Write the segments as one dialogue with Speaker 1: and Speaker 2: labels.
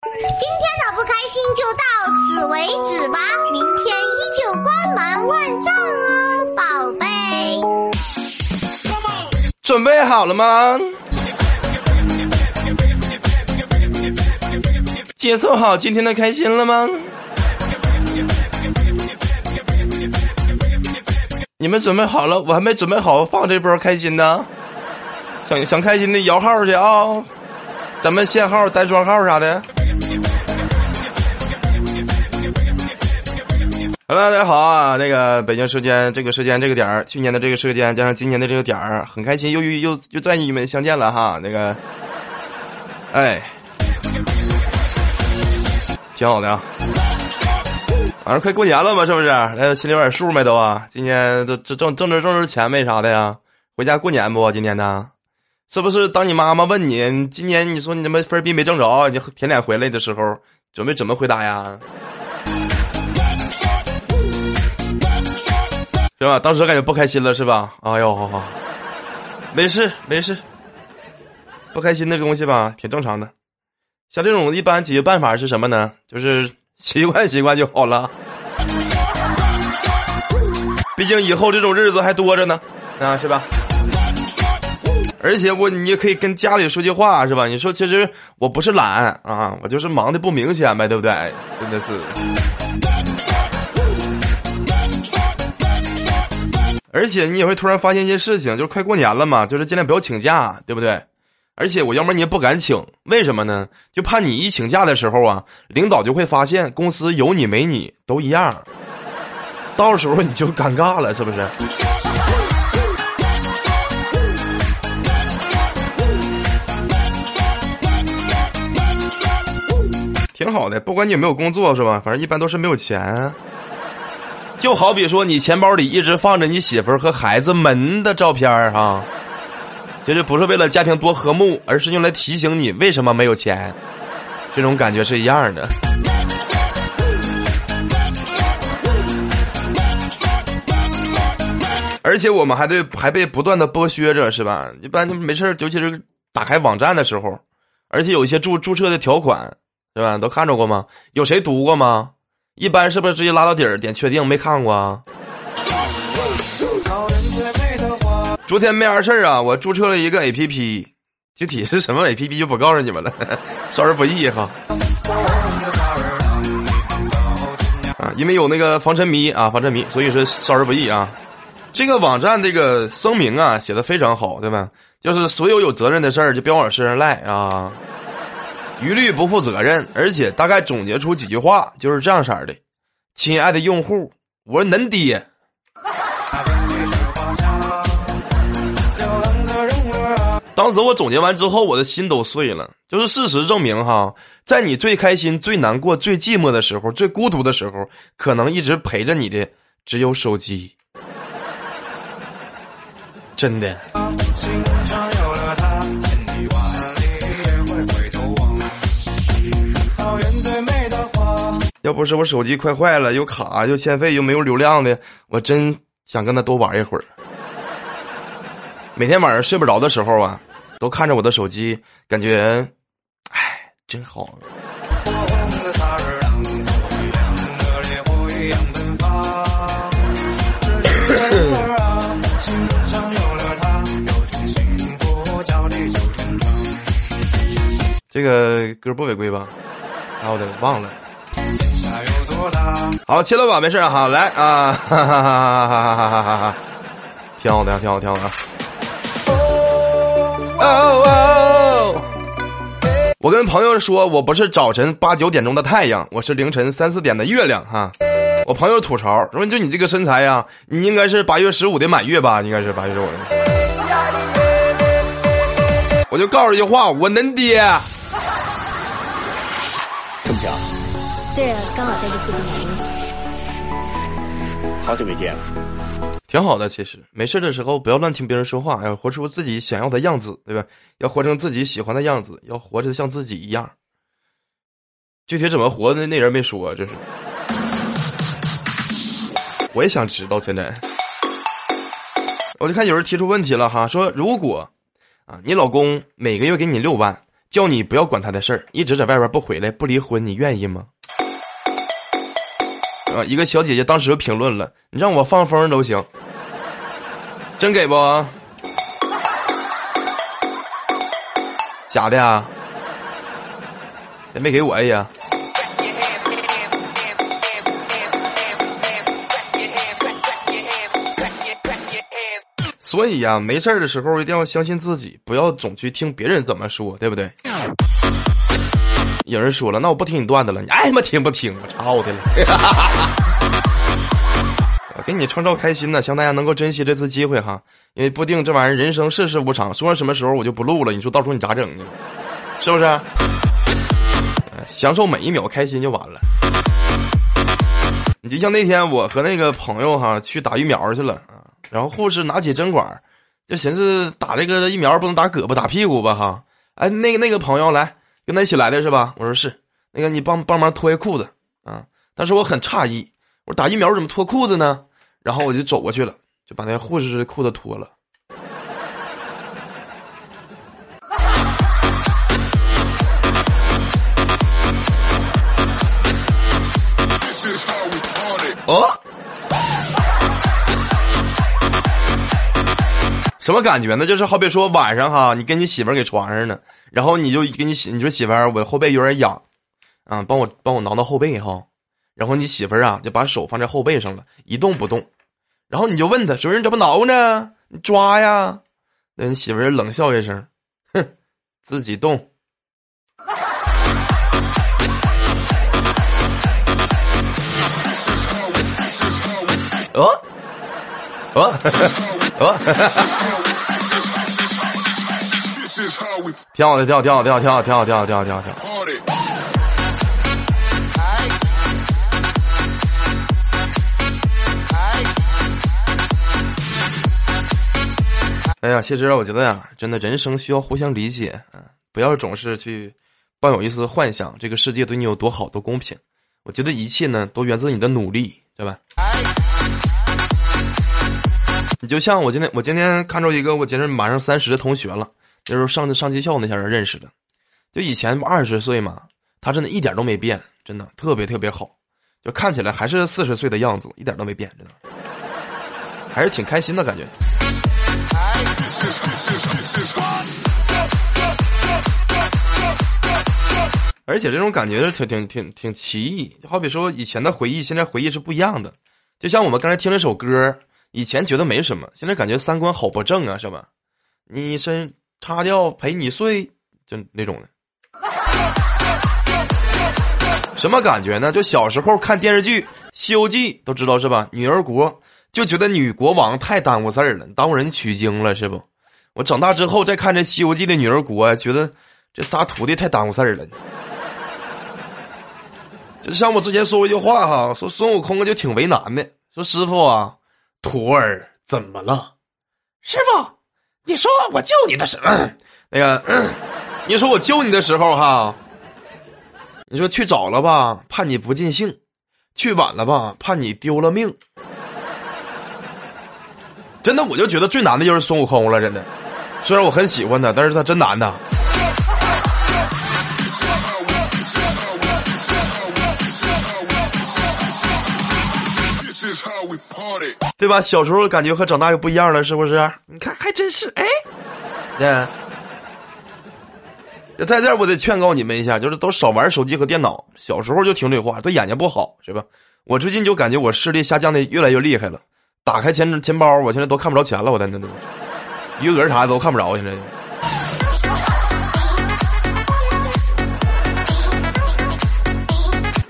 Speaker 1: 今天的不开心就到此为止吧，明天依旧光芒万丈哦，宝贝。
Speaker 2: 准备好了吗？接受好今天的开心了吗？你们准备好了，我还没准备好放这波开心呢。想想开心的摇号去啊！咱们限号、单双号啥的。Hello，大家好啊！那个北京时间这个时间这个点儿，去年的这个时间加上今年的这个点儿，很开心，又又又又再与你们相见了哈。那个，哎，挺好的啊。反正快过年了嘛，是不是？大家心里有点数没都啊？今年都这挣挣着挣着钱没啥的呀？回家过年不？今天呢？是不是？当你妈妈问你今年你说你怎么分币没挣着，你舔脸回来的时候，准备怎么回答呀？是吧？当时感觉不开心了，是吧？哎呦，好好，没事没事，不开心的东西吧，挺正常的。像这种一般解决办法是什么呢？就是习惯习惯就好了。毕竟以后这种日子还多着呢，啊，是吧？而且我你也可以跟家里说句话，是吧？你说其实我不是懒啊，我就是忙的不明显呗，对不对？真的是。而且你也会突然发现一件事情，就是快过年了嘛，就是尽量不要请假，对不对？而且我要么你也不敢请，为什么呢？就怕你一请假的时候啊，领导就会发现公司有你没你都一样，到时候你就尴尬了，是不是？挺好的，不管你有没有工作，是吧？反正一般都是没有钱。就好比说，你钱包里一直放着你媳妇儿和孩子们的照片儿哈，其实不是为了家庭多和睦，而是用来提醒你为什么没有钱，这种感觉是一样的。而且我们还对还被不断的剥削着，是吧？一般没事尤其是打开网站的时候，而且有一些注注册的条款，是吧？都看着过吗？有谁读过吗？一般是不是直接拉到底儿点确定？没看过啊？昨天没啥事儿啊，我注册了一个 A P P，具体是什么 A P P 就不告诉你们了，少儿不宜哈。啊，因为有那个防沉迷啊，防沉迷，所以说少儿不宜啊。这个网站这个声明啊写的非常好，对吧？就是所有有责任的事儿就别往身上赖啊。一律不负责任，而且大概总结出几句话，就是这样式儿的：亲爱的用户，我是恁爹。当时我总结完之后，我的心都碎了。就是事实证明，哈，在你最开心、最难过、最寂寞的时候、最孤独的时候，可能一直陪着你的只有手机。真的。要不是我手机快坏了，又卡又欠费又没有流量的，我真想跟他多玩一会儿。每天晚上睡不着的时候啊，都看着我的手机，感觉，哎，真好。这个歌不违规吧？啊，我的忘了。好，切了吧，没事哈，来啊，哈哈哈哈哈哈哈哈，挺好的，挺好，挺好的。我跟朋友说，我不是早晨八九点钟的太阳，我是凌晨三四点的月亮哈。我朋友吐槽说：“就你这个身材呀，你应该是八月十五的满月吧？应该是八月十五的。”我就告诉一句话：我恁爹。
Speaker 3: 这么强？
Speaker 4: 对啊，刚好在这附近买东西。
Speaker 3: 好久没见了。
Speaker 2: 挺好的，其实没事的时候不要乱听别人说话，要活出自己想要的样子，对吧？要活成自己喜欢的样子，要活着像自己一样。具体怎么活的，那人没说，这是。我也想知道，现在。我就看有人提出问题了哈，说如果啊，你老公每个月给你六万，叫你不要管他的事儿，一直在外边不回来，不离婚，你愿意吗？一个小姐姐当时就评论了：“你让我放风都行，真给不？假的呀？也没给我呀。”所以呀，没事儿的时候一定要相信自己，不要总去听别人怎么说，对不对？有人说了，那我不听你段子了，你爱 他妈听不听？我操的了！我 给你创造开心呢，希望大家能够珍惜这次机会哈，因为不定这玩意儿人生世事无常，说什么时候我就不录了，你说到时候你咋整呢？是不是？享受每一秒开心就完了。你就像那天我和那个朋友哈去打疫苗去了啊。然后护士拿起针管，就寻思打这个疫苗不能打胳膊打屁股吧哈？哎，那个那个朋友来跟他一起来的是吧？我说是。那个你帮帮忙脱下裤子啊！但是我很诧异，我说打疫苗怎么脱裤子呢？然后我就走过去了，就把那护士的裤子脱了。哦。什么感觉呢？就是好比说晚上哈，你跟你媳妇儿给床上呢，然后你就跟你媳你说媳妇儿，我后背有点痒，啊，帮我帮我挠挠后背哈，然后你媳妇儿啊就把手放在后背上了，一动不动，然后你就问他说：“你怎么挠呢？你抓呀？”那你媳妇儿冷笑一声，哼，自己动。哦，哦。哦，挺好的，挺好，挺好，挺好，挺好，挺好，挺好，挺好，挺好，哎呀，其实我觉得呀，真的人生需要互相理解，嗯，不要总是去抱有一丝幻想，这个世界对你有多好，多公平。我觉得一切呢，都源自你的努力，对吧？哎你就像我今天，我今天看着一个我今天马上三十的同学了，那时候上上技校那些人认识的，就以前不二十岁嘛，他真的一点都没变，真的特别特别好，就看起来还是四十岁的样子，一点都没变，真的，还是挺开心的感觉。而且这种感觉是挺挺挺挺奇异，就好比说以前的回忆，现在回忆是不一样的，就像我们刚才听了首歌。以前觉得没什么，现在感觉三观好不正啊，是吧？你身擦掉陪你睡，就那种的。什么感觉呢？就小时候看电视剧《西游记》，都知道是吧？女儿国就觉得女国王太耽误事儿了，耽误人取经了，是不？我长大之后再看这《西游记》的女儿国，觉得这仨徒弟太耽误事儿了。就像我之前说过一句话哈，说孙悟空就挺为难的，说师傅啊。徒儿怎么了？师傅，你说我救你的时候，那个，你说我救你的时候哈，你说去早了吧，怕你不尽兴；去晚了吧，怕你丢了命。真的，我就觉得最难的就是孙悟空了。真的，虽然我很喜欢他，但是他真难呐。对吧？小时候感觉和长大又不一样了，是不是？你看，还真是哎。对，在这儿我得劝告你们一下，就是都少玩手机和电脑。小时候就听这话，对眼睛不好，是吧？我最近就感觉我视力下降的越来越厉害了。打开钱钱包，我现在都看不着钱了，我在那都余额啥的都看不着，现在。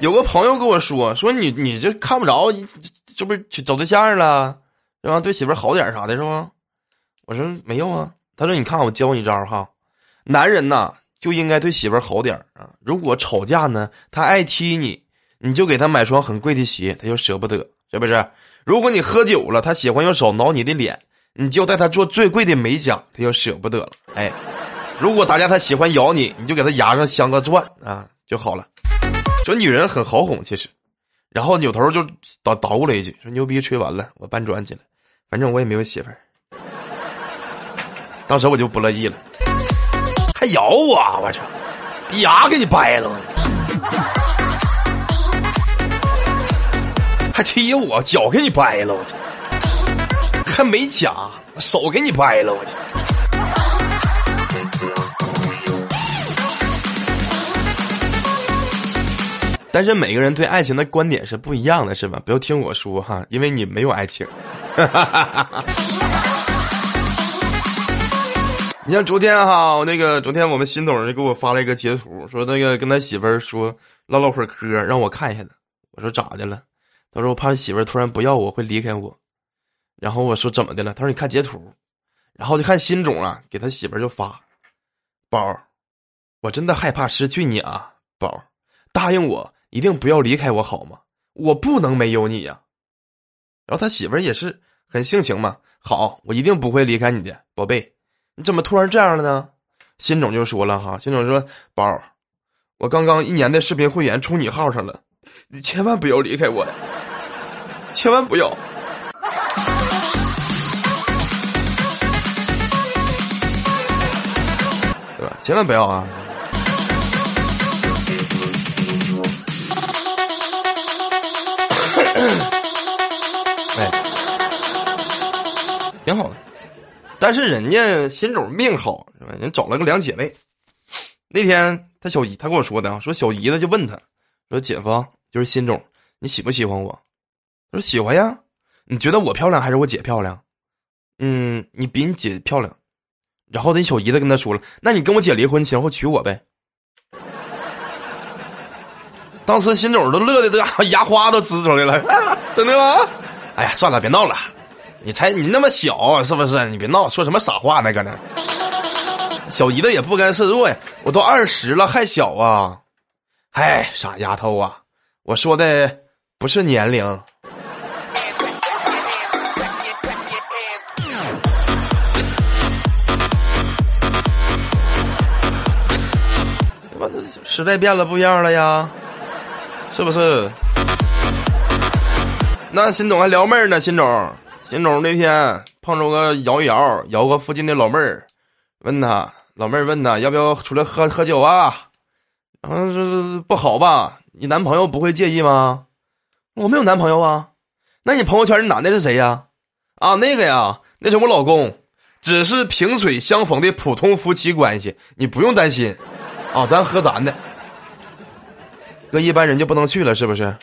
Speaker 2: 有个朋友跟我说，说你你这看不着。这不是去找对象了，是吧？对媳妇好点啥的，是吗？我说没有啊。他说：“你看，我教你一招哈，男人呐就应该对媳妇好点啊。如果吵架呢，他爱踢你，你就给他买双很贵的鞋，他就舍不得，是不是？如果你喝酒了，他喜欢用手挠你的脸，你就带他做最贵的美甲，他就舍不得了。哎，如果大家他喜欢咬你，你就给他牙上镶个钻啊，就好了。说女人很好哄，其实。”然后扭头就捣捣鼓了一句，说：“牛逼吹完了，我搬砖去了。反正我也没有媳妇儿。”当时我就不乐意了，还咬我，我操！牙给你掰了，还踢我，脚给你掰了，我操！还没夹，手给你掰了，我操。但是每个人对爱情的观点是不一样的，是吧？不要听我说哈，因为你没有爱情。你像昨天哈，那个昨天我们新董就给我发了一个截图，说那个跟他媳妇儿说唠唠会儿嗑，让我看一下子。我说咋的了？他说我怕媳妇儿突然不要我会离开我。然后我说怎么的了？他说你看截图，然后就看新总啊给他媳妇儿就发，宝，我真的害怕失去你啊，宝，答应我一定不要离开我好吗？我不能没有你呀。然后他媳妇也是很性情嘛，好，我一定不会离开你的，宝贝。你怎么突然这样了呢？新总就说了哈，新总说宝，我刚刚一年的视频会员充你号上了，你千万不要离开我，千万不要。对吧？千万不要啊！挺好的，但是人家新总命好是吧？人找了个两姐妹。那天他小姨他跟我说的啊，说小姨子就问他，说姐夫就是新总，你喜不喜欢我？他说喜欢呀。你觉得我漂亮还是我姐漂亮？嗯，你比你姐漂亮。然后那小姨子跟他说了：“那你跟我姐离婚，然后娶我呗。”当时新总都乐的都 牙花都呲出来了，真的吗？哎呀，算了，别闹了，你才你那么小是不是？你别闹，说什么傻话呢？搁那，小姨子也不甘示弱呀，我都二十了还小啊！嗨，傻丫头啊，我说的不是年龄。时代变了，不一样了呀，是不是？那新总还撩妹呢，新总，新总那天碰着个摇一摇，摇个附近的老妹儿，问他，老妹儿问他要不要出来喝喝酒啊？然后说不好吧？你男朋友不会介意吗？我没有男朋友啊。那你朋友圈那男的是谁呀？啊，那个呀，那是我老公，只是萍水相逢的普通夫妻关系，你不用担心。啊，咱喝咱的。搁一般人就不能去了，是不是？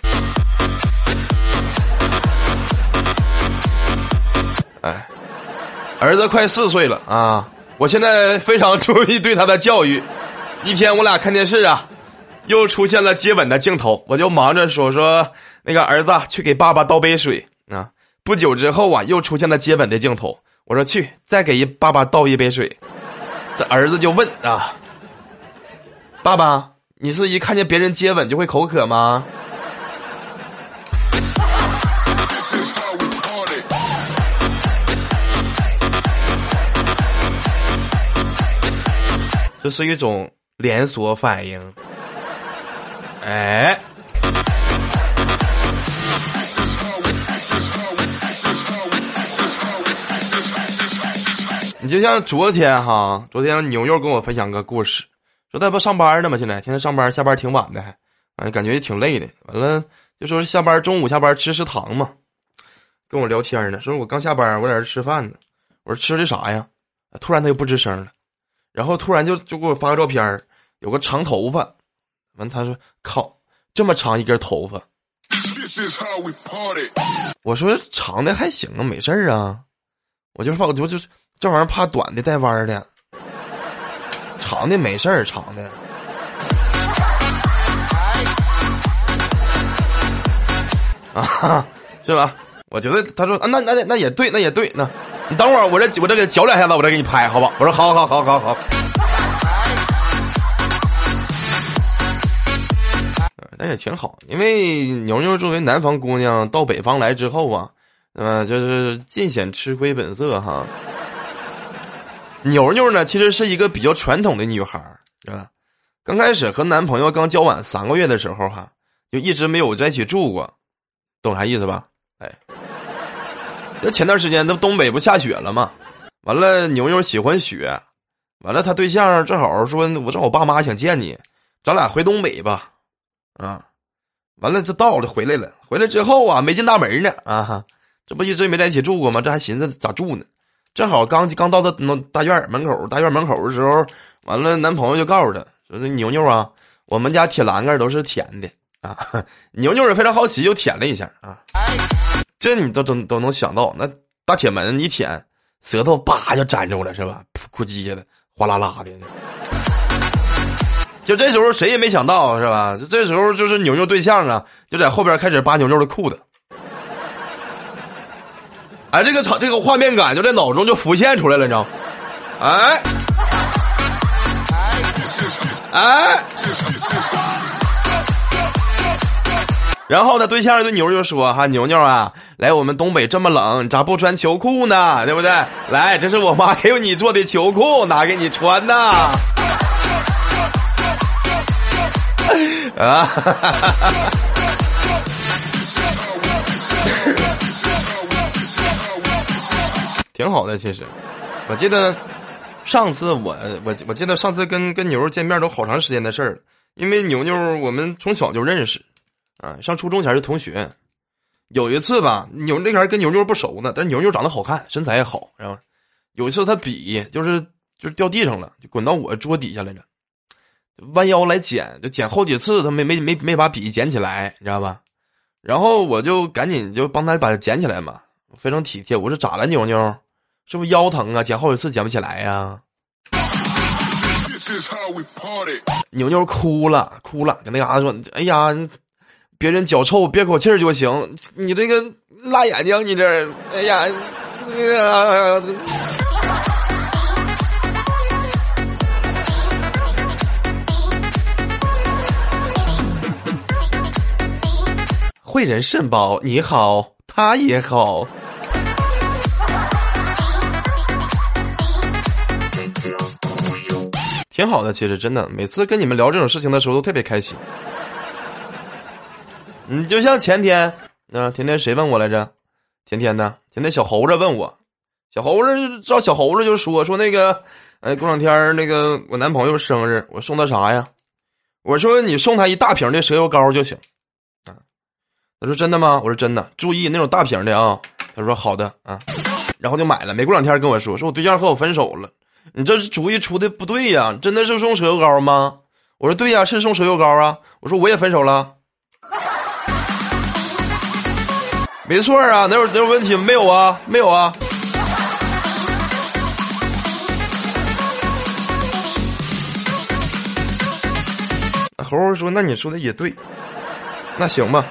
Speaker 2: 哎，儿子快四岁了啊！我现在非常注意对他的教育。一天我俩看电视啊，又出现了接吻的镜头，我就忙着说说那个儿子去给爸爸倒杯水啊。不久之后啊，又出现了接吻的镜头，我说去再给一爸爸倒一杯水。这儿子就问啊，爸爸。你是一看见别人接吻就会口渴吗？这是一种连锁反应。哎，你就像昨天哈，昨天牛肉跟我分享个故事。说他不上班呢吗？现在天天上班，下班挺晚的，还，哎，感觉也挺累的。完了就说下班，中午下班吃食堂嘛，跟我聊天呢。说我刚下班，我在这吃饭呢。我说吃的啥呀？突然他又不吱声了，然后突然就就给我发个照片，有个长头发。完他说：“靠，这么长一根头发。”我说：“长的还行啊，没事儿啊。”我就怕我就就这玩意儿怕短的带弯的。长的没事儿，长的 啊，是吧？我觉得他说啊，那那那也对，那也对。那你等会儿，我这我这给嚼两下子，我再给你拍，好吧？我说好好好好好。那也挺好，因为牛牛作为南方姑娘到北方来之后啊，呃，就是尽显吃亏本色哈。牛牛呢，其实是一个比较传统的女孩儿，是吧？刚开始和男朋友刚交往三个月的时候，哈，就一直没有在一起住过，懂啥意思吧？哎，那前段时间那东北不下雪了吗？完了，牛牛喜欢雪，完了他对象正好说，我找我爸妈想见你，咱俩回东北吧，啊，完了这到了回来了，回来之后啊，没进大门呢，啊，这不一直没在一起住过吗？这还寻思咋住呢？正好刚刚到他那大院门口，大院门口的时候，完了男朋友就告诉他说：“那牛牛啊，我们家铁栏杆都是舔的啊。”牛牛也非常好奇，又舔了一下啊，这你都都都能想到，那大铁门一舔，舌头叭就粘住了是吧？噗叽叽的，哗啦啦的。就这时候谁也没想到是吧？这时候就是牛牛对象啊，就在后边开始扒牛牛的裤子。哎，这个场这个画面感就在脑中就浮现出来了，你知道？哎，哎，然后呢，对象对牛就说：“哈，牛牛啊，来我们东北这么冷，咋不穿秋裤呢？对不对？来，这是我妈给你做的秋裤，拿给你穿呐。”啊，挺好的，其实，我记得上次我我我记得上次跟跟牛见面都好长时间的事儿，因为牛牛我们从小就认识，啊，上初中前是同学。有一次吧，牛那前跟牛牛不熟呢，但是牛牛长得好看，身材也好，然后有一次他笔就是就是掉地上了，就滚到我桌底下来着。弯腰来捡，就捡好几次，他没没没没把笔捡起来，你知道吧？然后我就赶紧就帮他把它捡起来嘛，非常体贴。我说咋了，牛牛？是不是腰疼啊？捡好几次捡不起来呀？牛牛哭了，哭了，跟那嘎达说：“哎呀，别人脚臭憋口气儿就行，你这个辣眼睛，你这，哎呀，那个。”慧人肾宝，你好，他也好，挺好的。其实真的，每次跟你们聊这种事情的时候，都特别开心。你，就像前天，那天天谁问我来着？天天的，天天小猴子问我，小猴子照小猴子就说说那个，哎，过两天那个我男朋友生日，我送他啥呀？我说你送他一大瓶的蛇油膏就行。啊他说真的吗？我说真的，注意那种大瓶的啊。他说好的啊，然后就买了。没过两天跟我说，说我对象和我分手了。你这主意出的不对呀，真的是送蛇油膏吗？我说对呀，是送蛇油膏啊。我说我也分手了，没错啊，哪有哪有问题？没有啊，没有啊。猴猴说：“那你说的也对，那行吧。”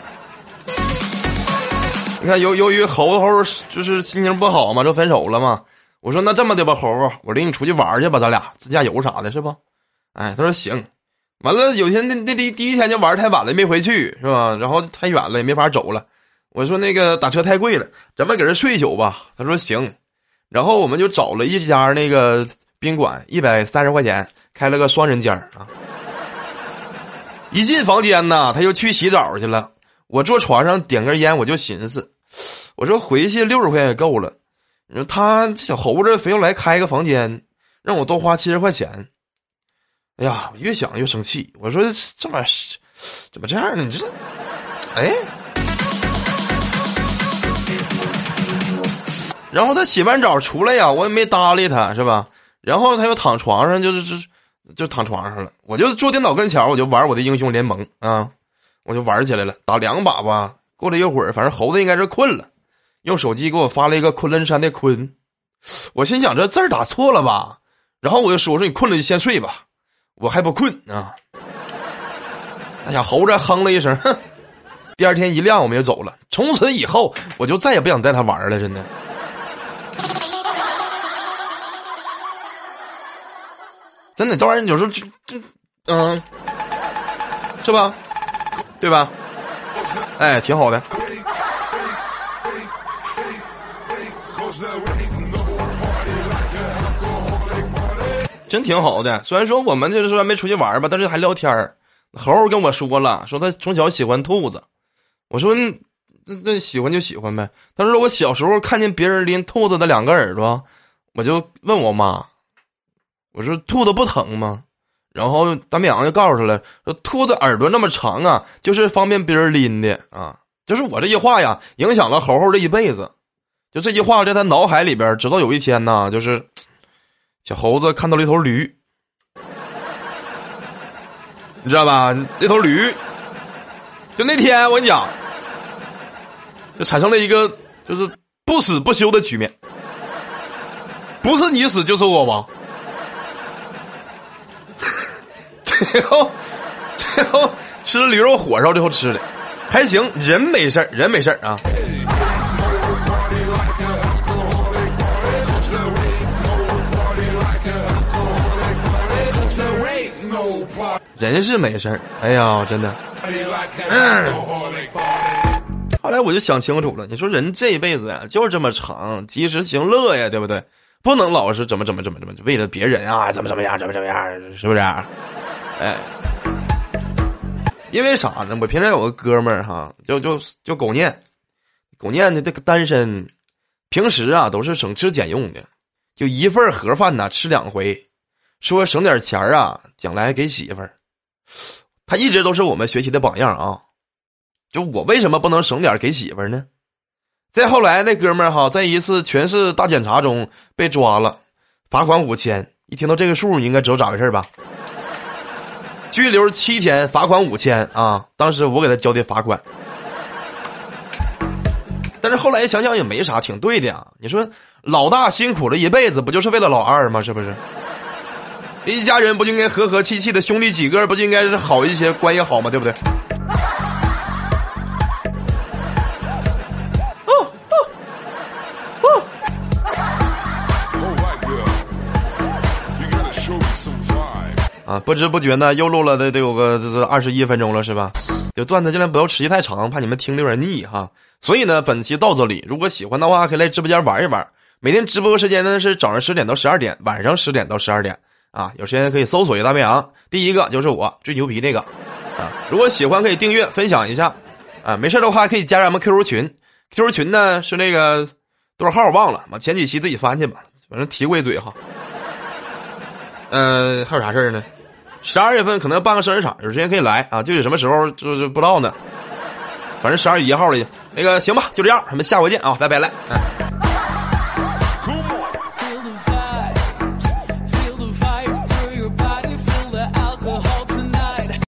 Speaker 2: 你看，由由于猴猴就是心情不好嘛，就分手了嘛。我说那这么的吧，猴猴，我领你出去玩去吧，咱俩自驾游啥的，是不？哎，他说行。完了，有天那那第第一天就玩太晚了，没回去，是吧？然后太远了，也没法走了。我说那个打车太贵了，咱们搁这睡一宿吧。他说行。然后我们就找了一家那个宾馆，一百三十块钱，开了个双人间啊。一进房间呢，他又去洗澡去了。我坐床上点根烟，我就寻思。我说回去六十块钱也够了，你说他小猴子非要来开个房间，让我多花七十块钱。哎呀，越想越生气。我说这玩意儿怎么这样呢？你这，哎。然后他洗完澡出来呀，我也没搭理他，是吧？然后他又躺床上，就是就就躺床上了。我就坐电脑跟前，我就玩我的英雄联盟啊，我就玩起来了，打两把吧。过了一会儿，反正猴子应该是困了，用手机给我发了一个昆仑山的昆，我心想这字儿打错了吧，然后我就说我说你困了就先睡吧，我还不困啊。哎呀，猴子哼了一声，哼。第二天一亮，我们就走了。从此以后，我就再也不想带他玩了，真的。真的，这玩意儿有时候就就嗯，是吧？对吧？哎，挺好的，真挺好的。虽然说我们就是说没出去玩吧，但是还聊天儿。猴猴跟我说了，说他从小喜欢兔子。我说那那喜欢就喜欢呗。他说我小时候看见别人拎兔子的两个耳朵，我就问我妈，我说兔子不疼吗？然后大绵羊就告诉他了，说兔子耳朵那么长啊，就是方便别人拎的啊。就是我这句话呀，影响了猴猴这一辈子。就这句话在他脑海里边，直到有一天呢，就是小猴子看到了一头驴，你知道吧？那头驴，就那天我跟你讲，就产生了一个就是不死不休的局面，不是你死就是我亡。最后，最后吃了驴肉火烧，最后吃的还行，人没事人没事啊。人是没事哎呀，真的。嗯。后来我就想清楚了，你说人这一辈子呀，就是这么长，及时行乐呀，对不对？不能老是怎么怎么怎么怎么，为了别人啊，怎么怎么样，怎么怎么样，是不是？哎，因为啥呢？我平常有个哥们儿哈，就就就狗念，狗念的这个单身，平时啊都是省吃俭用的，就一份盒饭呢吃两回，说省点钱啊，将来给媳妇儿。他一直都是我们学习的榜样啊！就我为什么不能省点给媳妇儿呢？再后来那哥们儿哈，在一次全市大检查中被抓了，罚款五千。一听到这个数，你应该知道咋回事吧？拘留七天，罚款五千啊！当时我给他交的罚款，但是后来想想也没啥，挺对的呀。你说老大辛苦了一辈子，不就是为了老二吗？是不是？一家人不就应该和和气气的？兄弟几个不就应该是好一些，关系好吗？对不对？啊，不知不觉呢，又录了得得有个这这二十一分钟了，是吧？这段子尽量不要持续太长，怕你们听的有点腻哈。所以呢，本期到这里，如果喜欢的话，可以来直播间玩一玩。每天直播时间呢是早上十点到十二点，晚上十点到十二点。啊，有时间可以搜索一下大绵羊，第一个就是我最牛逼那个，啊，如果喜欢可以订阅分享一下，啊，没事的话可以加咱们 QQ 群，QQ 群呢是那个多少号忘了，嘛前几期自己翻去吧，反正提过一嘴哈。嗯，还有啥事儿呢？十二月份可能办个生日场，有时间可以来啊，具体什么时候就就不知道呢。反正十二月一号了，那个行吧，就这样，咱们下回见啊，拜拜了。